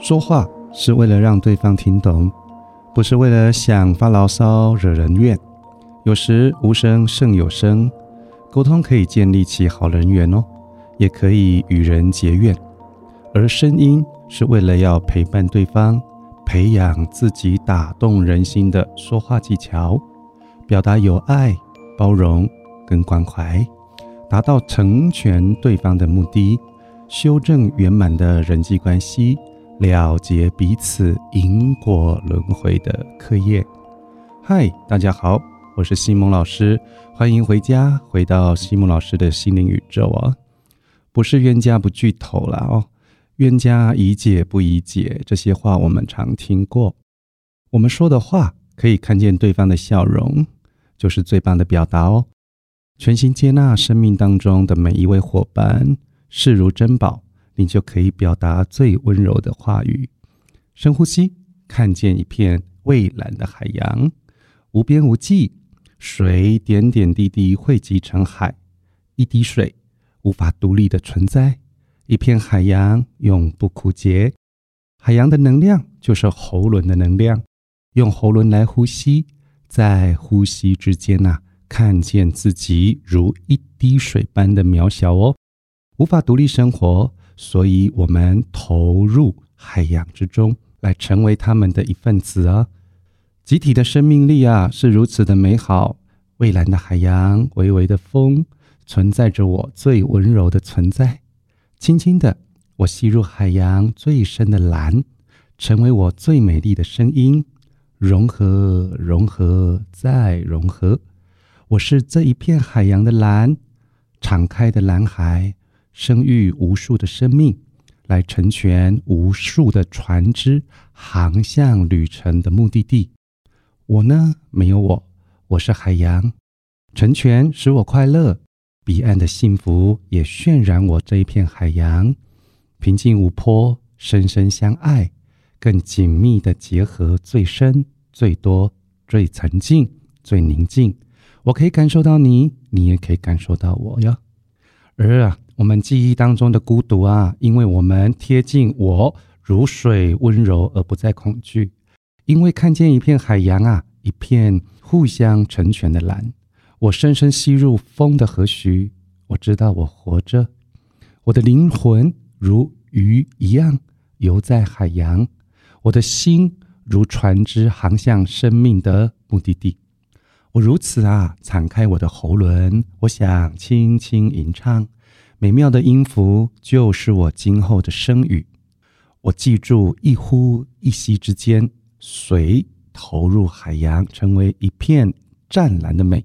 说话是为了让对方听懂，不是为了想发牢骚惹人怨。有时无声胜有声，沟通可以建立起好人缘哦，也可以与人结怨。而声音是为了要陪伴对方，培养自己打动人心的说话技巧，表达有爱、包容跟关怀，达到成全对方的目的，修正圆满的人际关系。了结彼此因果轮回的课业。嗨，大家好，我是西蒙老师，欢迎回家，回到西蒙老师的心灵宇宙啊！不是冤家不聚头了哦，冤家宜解不宜结，这些话我们常听过。我们说的话可以看见对方的笑容，就是最棒的表达哦。全心接纳生命当中的每一位伙伴，视如珍宝。你就可以表达最温柔的话语。深呼吸，看见一片蔚蓝的海洋，无边无际，水点点滴滴汇集成海，一滴水无法独立的存在，一片海洋永不枯竭。海洋的能量就是喉轮的能量，用喉轮来呼吸，在呼吸之间呐，看见自己如一滴水般的渺小哦，无法独立生活。所以，我们投入海洋之中，来成为他们的一份子啊！集体的生命力啊，是如此的美好。蔚蓝的海洋，微微的风，存在着我最温柔的存在。轻轻的，我吸入海洋最深的蓝，成为我最美丽的声音。融合，融合，再融合。我是这一片海洋的蓝，敞开的蓝海。生育无数的生命，来成全无数的船只航向旅程的目的地。我呢，没有我，我是海洋，成全使我快乐，彼岸的幸福也渲染我这一片海洋。平静无波，深深相爱，更紧密的结合，最深、最多、最沉静、最宁静。我可以感受到你，你也可以感受到我呀。而啊。我们记忆当中的孤独啊，因为我们贴近我，如水温柔而不再恐惧。因为看见一片海洋啊，一片互相成全的蓝。我深深吸入风的和煦，我知道我活着。我的灵魂如鱼一样游在海洋，我的心如船只航向生命的目的地。我如此啊，敞开我的喉轮，我想轻轻吟唱。美妙的音符就是我今后的声语。我记住一呼一吸之间，水投入海洋，成为一片湛蓝的美。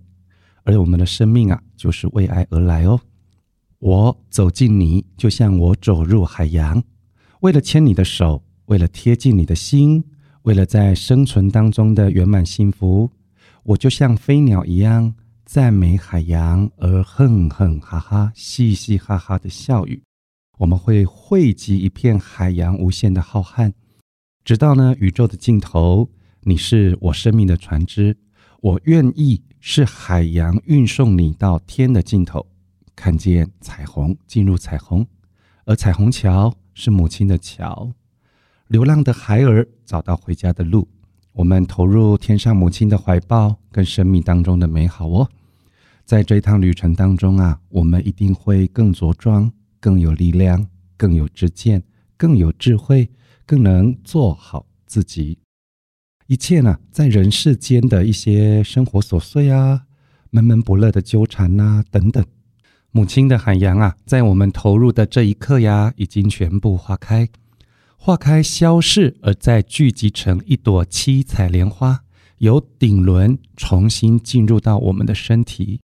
而我们的生命啊，就是为爱而来哦。我走进你，就像我走入海洋，为了牵你的手，为了贴近你的心，为了在生存当中的圆满幸福，我就像飞鸟一样。赞美海洋，而哼哼哈哈、嘻嘻哈哈的笑语，我们会汇集一片海洋无限的浩瀚，直到呢宇宙的尽头。你是我生命的船只，我愿意是海洋运送你到天的尽头，看见彩虹，进入彩虹，而彩虹桥是母亲的桥，流浪的孩儿找到回家的路。我们投入天上母亲的怀抱，跟生命当中的美好哦。在这一趟旅程当中啊，我们一定会更茁壮、更有力量、更有知见、更有智慧、更能做好自己。一切呢，在人世间的一些生活琐碎啊、闷闷不乐的纠缠呐等等，母亲的海洋啊，在我们投入的这一刻呀，已经全部化开，化开消逝，而再聚集成一朵七彩莲花，由顶轮重新进入到我们的身体。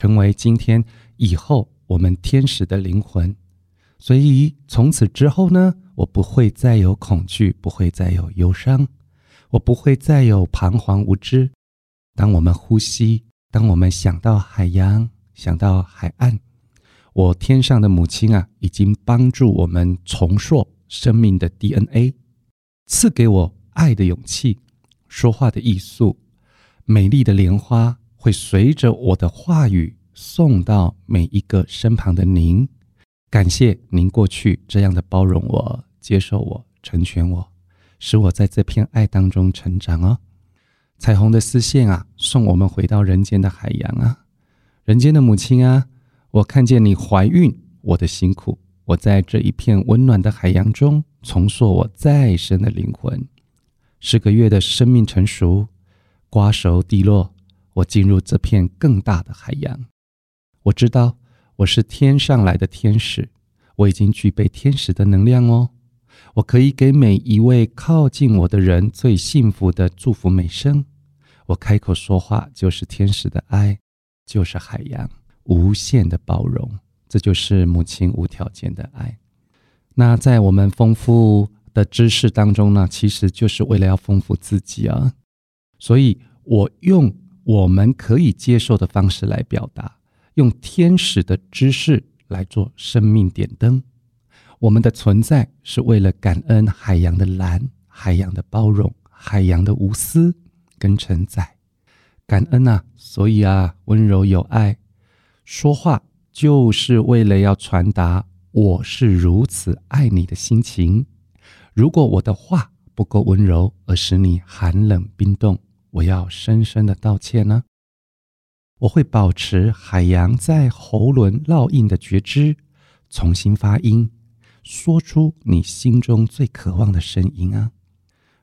成为今天以后我们天使的灵魂，所以从此之后呢，我不会再有恐惧，不会再有忧伤，我不会再有彷徨无知。当我们呼吸，当我们想到海洋，想到海岸，我天上的母亲啊，已经帮助我们重塑生命的 DNA，赐给我爱的勇气，说话的艺术，美丽的莲花。会随着我的话语送到每一个身旁的您。感谢您过去这样的包容我、接受我、成全我，使我在这片爱当中成长哦。彩虹的丝线啊，送我们回到人间的海洋啊，人间的母亲啊，我看见你怀孕，我的辛苦，我在这一片温暖的海洋中重塑我再生的灵魂。十个月的生命成熟，瓜熟蒂落，我进入这片更大的海洋。我知道。我是天上来的天使，我已经具备天使的能量哦。我可以给每一位靠近我的人最幸福的祝福美声。我开口说话就是天使的爱，就是海洋无限的包容。这就是母亲无条件的爱。那在我们丰富的知识当中呢，其实就是为了要丰富自己啊。所以我用我们可以接受的方式来表达。用天使的知识来做生命点灯，我们的存在是为了感恩海洋的蓝、海洋的包容、海洋的无私跟承载。感恩啊，所以啊，温柔有爱，说话就是为了要传达我是如此爱你的心情。如果我的话不够温柔，而使你寒冷冰冻，我要深深的道歉呢。我会保持海洋在喉轮烙印的觉知，重新发音，说出你心中最渴望的声音啊！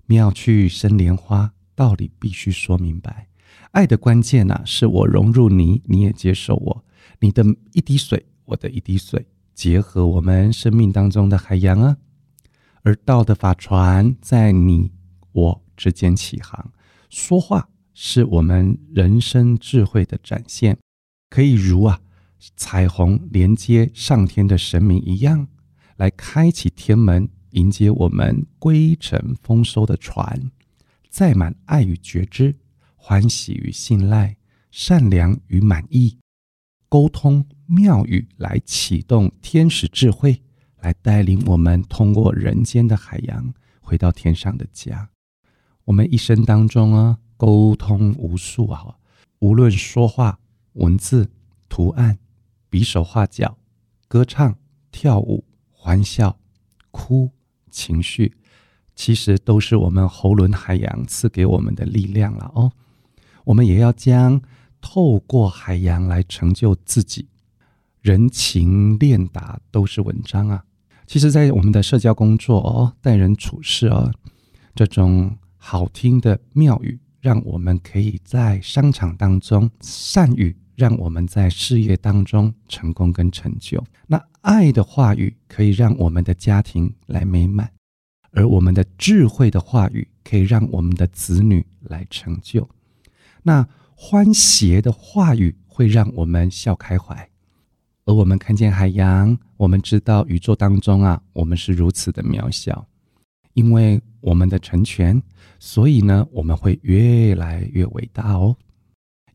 妙趣生莲花，道理必须说明白。爱的关键呐，是我融入你，你也接受我。你的一滴水，我的一滴水，结合我们生命当中的海洋啊！而道的法船在你我之间起航，说话。是我们人生智慧的展现，可以如啊彩虹连接上天的神明一样，来开启天门，迎接我们归程丰收的船，载满爱与觉知，欢喜与信赖，善良与满意，沟通妙语来启动天使智慧，来带领我们通过人间的海洋，回到天上的家。我们一生当中啊。沟通无数啊，无论说话、文字、图案、比手画脚、歌唱、跳舞、欢笑、哭、情绪，其实都是我们喉轮海洋赐给我们的力量了哦。我们也要将透过海洋来成就自己，人情练达都是文章啊。其实，在我们的社交工作哦，待人处事哦，这种好听的妙语。让我们可以在商场当中善语，让我们在事业当中成功跟成就。那爱的话语可以让我们的家庭来美满，而我们的智慧的话语可以让我们的子女来成就。那欢谐的话语会让我们笑开怀，而我们看见海洋，我们知道宇宙当中啊，我们是如此的渺小。因为我们的成全，所以呢，我们会越来越伟大哦。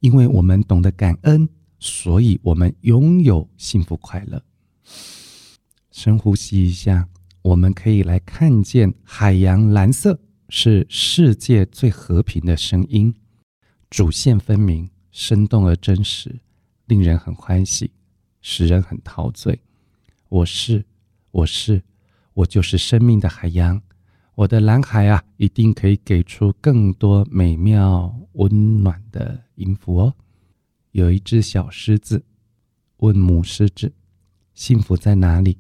因为我们懂得感恩，所以我们拥有幸福快乐。深呼吸一下，我们可以来看见海洋蓝色是世界最和平的声音，主线分明，生动而真实，令人很欢喜，使人很陶醉。我是，我是，我就是生命的海洋。我的蓝海啊，一定可以给出更多美妙温暖的音符哦。有一只小狮子问母狮子：“幸福在哪里？”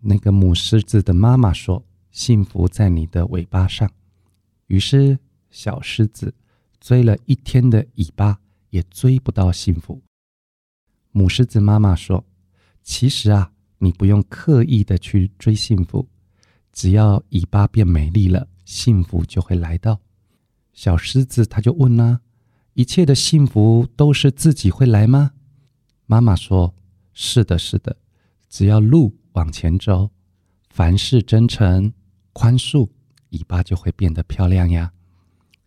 那个母狮子的妈妈说：“幸福在你的尾巴上。”于是小狮子追了一天的尾巴，也追不到幸福。母狮子妈妈说：“其实啊，你不用刻意的去追幸福。”只要尾巴变美丽了，幸福就会来到。小狮子他就问呢：“一切的幸福都是自己会来吗？”妈妈说：“是的，是的。只要路往前走，凡事真诚、宽恕，尾巴就会变得漂亮呀。”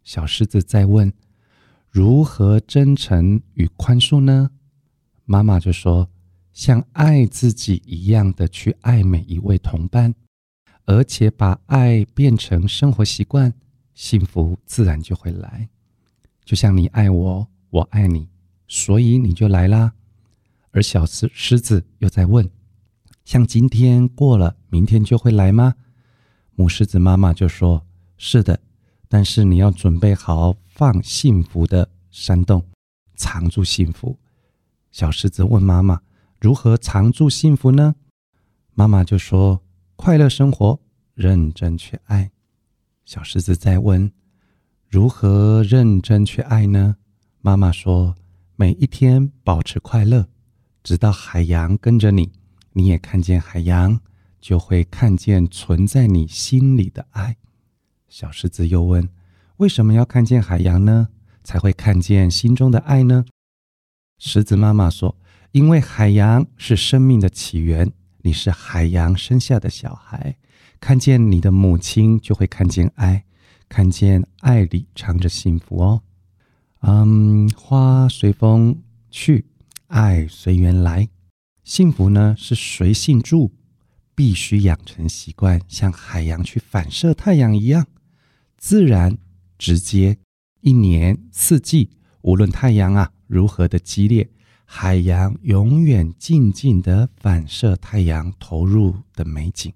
小狮子在问：“如何真诚与宽恕呢？”妈妈就说：“像爱自己一样的去爱每一位同伴。”而且把爱变成生活习惯，幸福自然就会来。就像你爱我，我爱你，所以你就来啦。而小狮狮子又在问：“像今天过了，明天就会来吗？”母狮子妈妈就说：“是的，但是你要准备好放幸福的山洞，藏住幸福。”小狮子问妈妈：“如何藏住幸福呢？”妈妈就说：“快乐生活，认真去爱。”小狮子再问：“如何认真去爱呢？”妈妈说：“每一天保持快乐，直到海洋跟着你，你也看见海洋。”就会看见存在你心里的爱。小狮子又问：“为什么要看见海洋呢？才会看见心中的爱呢？”狮子妈妈说：“因为海洋是生命的起源，你是海洋生下的小孩，看见你的母亲，就会看见爱，看见爱里藏着幸福哦。”嗯，花随风去，爱随缘来，幸福呢是随性住。必须养成习惯，像海洋去反射太阳一样，自然、直接。一年四季，无论太阳啊如何的激烈，海洋永远静静的反射太阳投入的美景。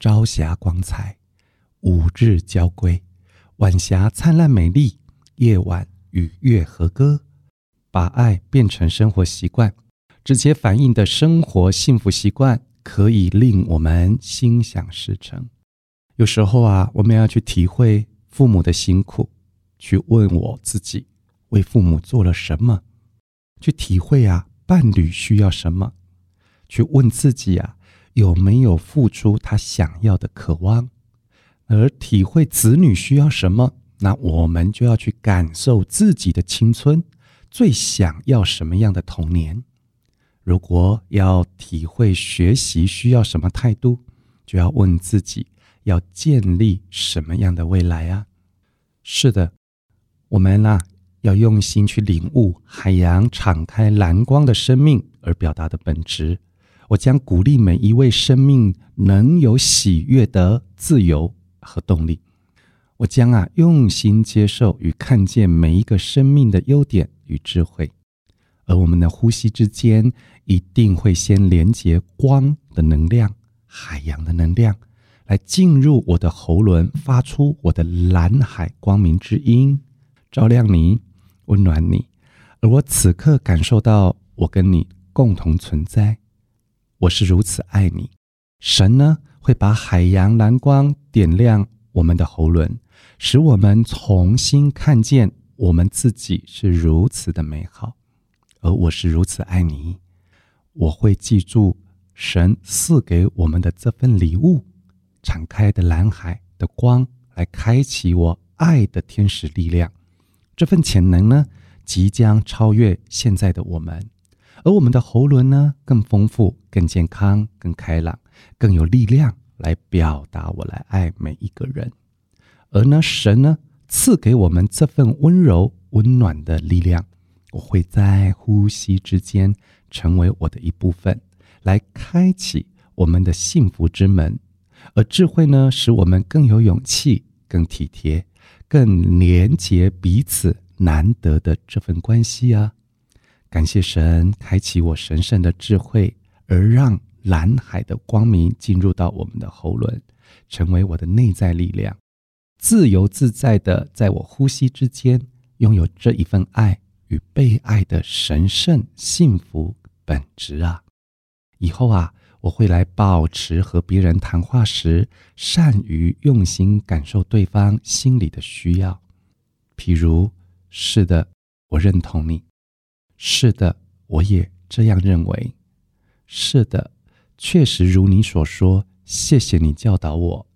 朝霞光彩，五日交归，晚霞灿烂美丽，夜晚与月和歌，把爱变成生活习惯，直接反映的生活幸福习惯。可以令我们心想事成。有时候啊，我们要去体会父母的辛苦，去问我自己为父母做了什么，去体会啊伴侣需要什么，去问自己啊有没有付出他想要的渴望，而体会子女需要什么，那我们就要去感受自己的青春最想要什么样的童年。如果要体会学习需要什么态度，就要问自己要建立什么样的未来啊？是的，我们啊要用心去领悟海洋敞开蓝光的生命而表达的本质。我将鼓励每一位生命能有喜悦的自由和动力。我将啊用心接受与看见每一个生命的优点与智慧。而我们的呼吸之间，一定会先连接光的能量、海洋的能量，来进入我的喉轮，发出我的蓝海光明之音，照亮你，温暖你。而我此刻感受到，我跟你共同存在，我是如此爱你。神呢，会把海洋蓝光点亮我们的喉轮，使我们重新看见我们自己是如此的美好。而我是如此爱你，我会记住神赐给我们的这份礼物，敞开的蓝海的光，来开启我爱的天使力量。这份潜能呢，即将超越现在的我们，而我们的喉轮呢，更丰富、更健康、更开朗、更有力量，来表达我来爱每一个人。而呢，神呢，赐给我们这份温柔、温暖的力量。我会在呼吸之间成为我的一部分，来开启我们的幸福之门。而智慧呢，使我们更有勇气、更体贴、更连结彼此难得的这份关系啊！感谢神开启我神圣的智慧，而让蓝海的光明进入到我们的喉咙，成为我的内在力量，自由自在的在我呼吸之间拥有这一份爱。与被爱的神圣幸福本质啊！以后啊，我会来保持和别人谈话时，善于用心感受对方心里的需要。譬如，是的，我认同你；是的，我也这样认为；是的，确实如你所说。谢谢你教导我。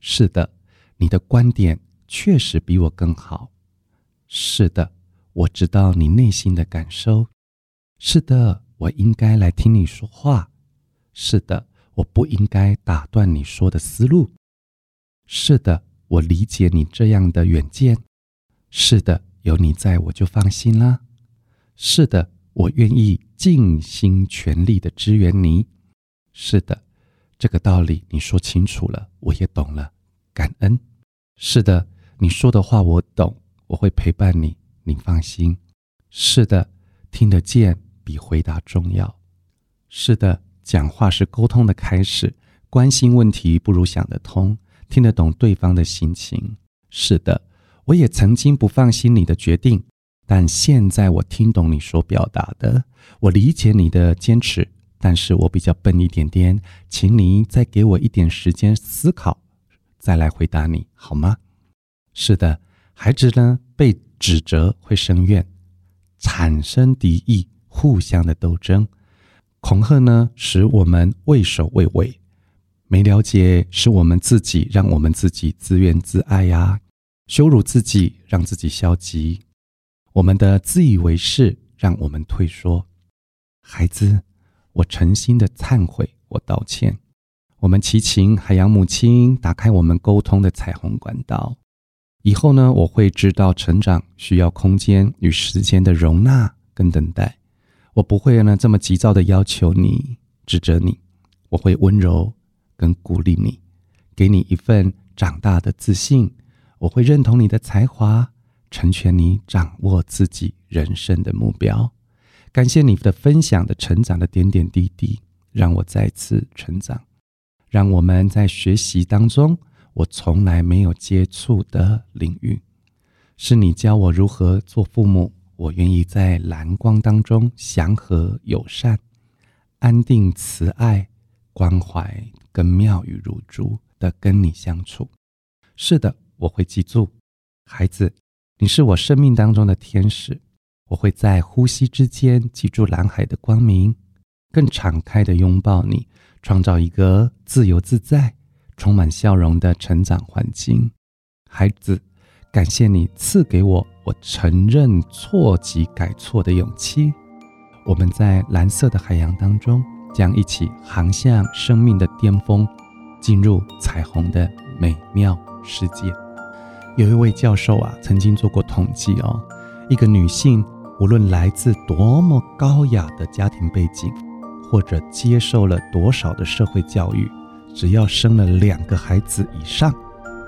是的，你的观点确实比我更好。是的。我知道你内心的感受，是的，我应该来听你说话。是的，我不应该打断你说的思路。是的，我理解你这样的远见。是的，有你在我就放心啦。是的，我愿意尽心全力的支援你。是的，这个道理你说清楚了，我也懂了，感恩。是的，你说的话我懂，我会陪伴你。您放心，是的，听得见比回答重要。是的，讲话是沟通的开始。关心问题不如想得通，听得懂对方的心情。是的，我也曾经不放心你的决定，但现在我听懂你所表达的，我理解你的坚持。但是我比较笨一点点，请你再给我一点时间思考，再来回答你好吗？是的，孩子呢被指责会生怨，产生敌意，互相的斗争，恐吓呢使我们畏首畏尾，没了解是我们自己让我们自己自怨自艾呀，羞辱自己让自己消极，我们的自以为是让我们退缩，孩子。我诚心的忏悔，我道歉。我们祈请海洋母亲打开我们沟通的彩虹管道。以后呢，我会知道成长需要空间与时间的容纳跟等待。我不会呢这么急躁的要求你、指责你。我会温柔跟鼓励你，给你一份长大的自信。我会认同你的才华，成全你掌握自己人生的目标。感谢你的分享的成长的点点滴滴，让我再次成长，让我们在学习当中，我从来没有接触的领域，是你教我如何做父母。我愿意在蓝光当中祥和友善、安定慈爱、关怀跟妙语如珠的跟你相处。是的，我会记住，孩子，你是我生命当中的天使。我会在呼吸之间记住蓝海的光明，更敞开的拥抱你，创造一个自由自在、充满笑容的成长环境。孩子，感谢你赐给我我承认错及改错的勇气。我们在蓝色的海洋当中，将一起航向生命的巅峰，进入彩虹的美妙世界。有一位教授啊，曾经做过统计哦，一个女性。无论来自多么高雅的家庭背景，或者接受了多少的社会教育，只要生了两个孩子以上，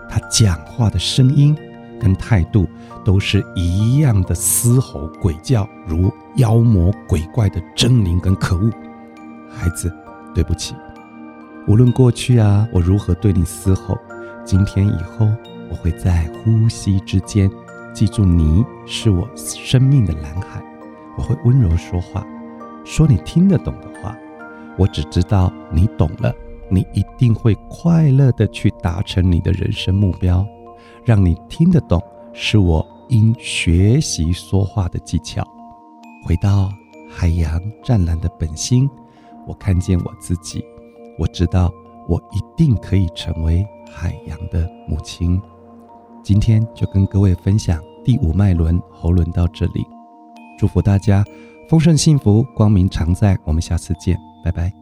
她讲话的声音跟态度都是一样的嘶吼鬼叫，如妖魔鬼怪的狰狞跟可恶。孩子，对不起，无论过去啊，我如何对你嘶吼，今天以后，我会在呼吸之间。记住，你是我生命的蓝海，我会温柔说话，说你听得懂的话。我只知道你懂了，你一定会快乐的去达成你的人生目标。让你听得懂，是我应学习说话的技巧。回到海洋湛蓝的本心，我看见我自己，我知道我一定可以成为海洋的母亲。今天就跟各位分享第五脉轮喉轮到这里，祝福大家丰盛幸福，光明常在。我们下次见，拜拜。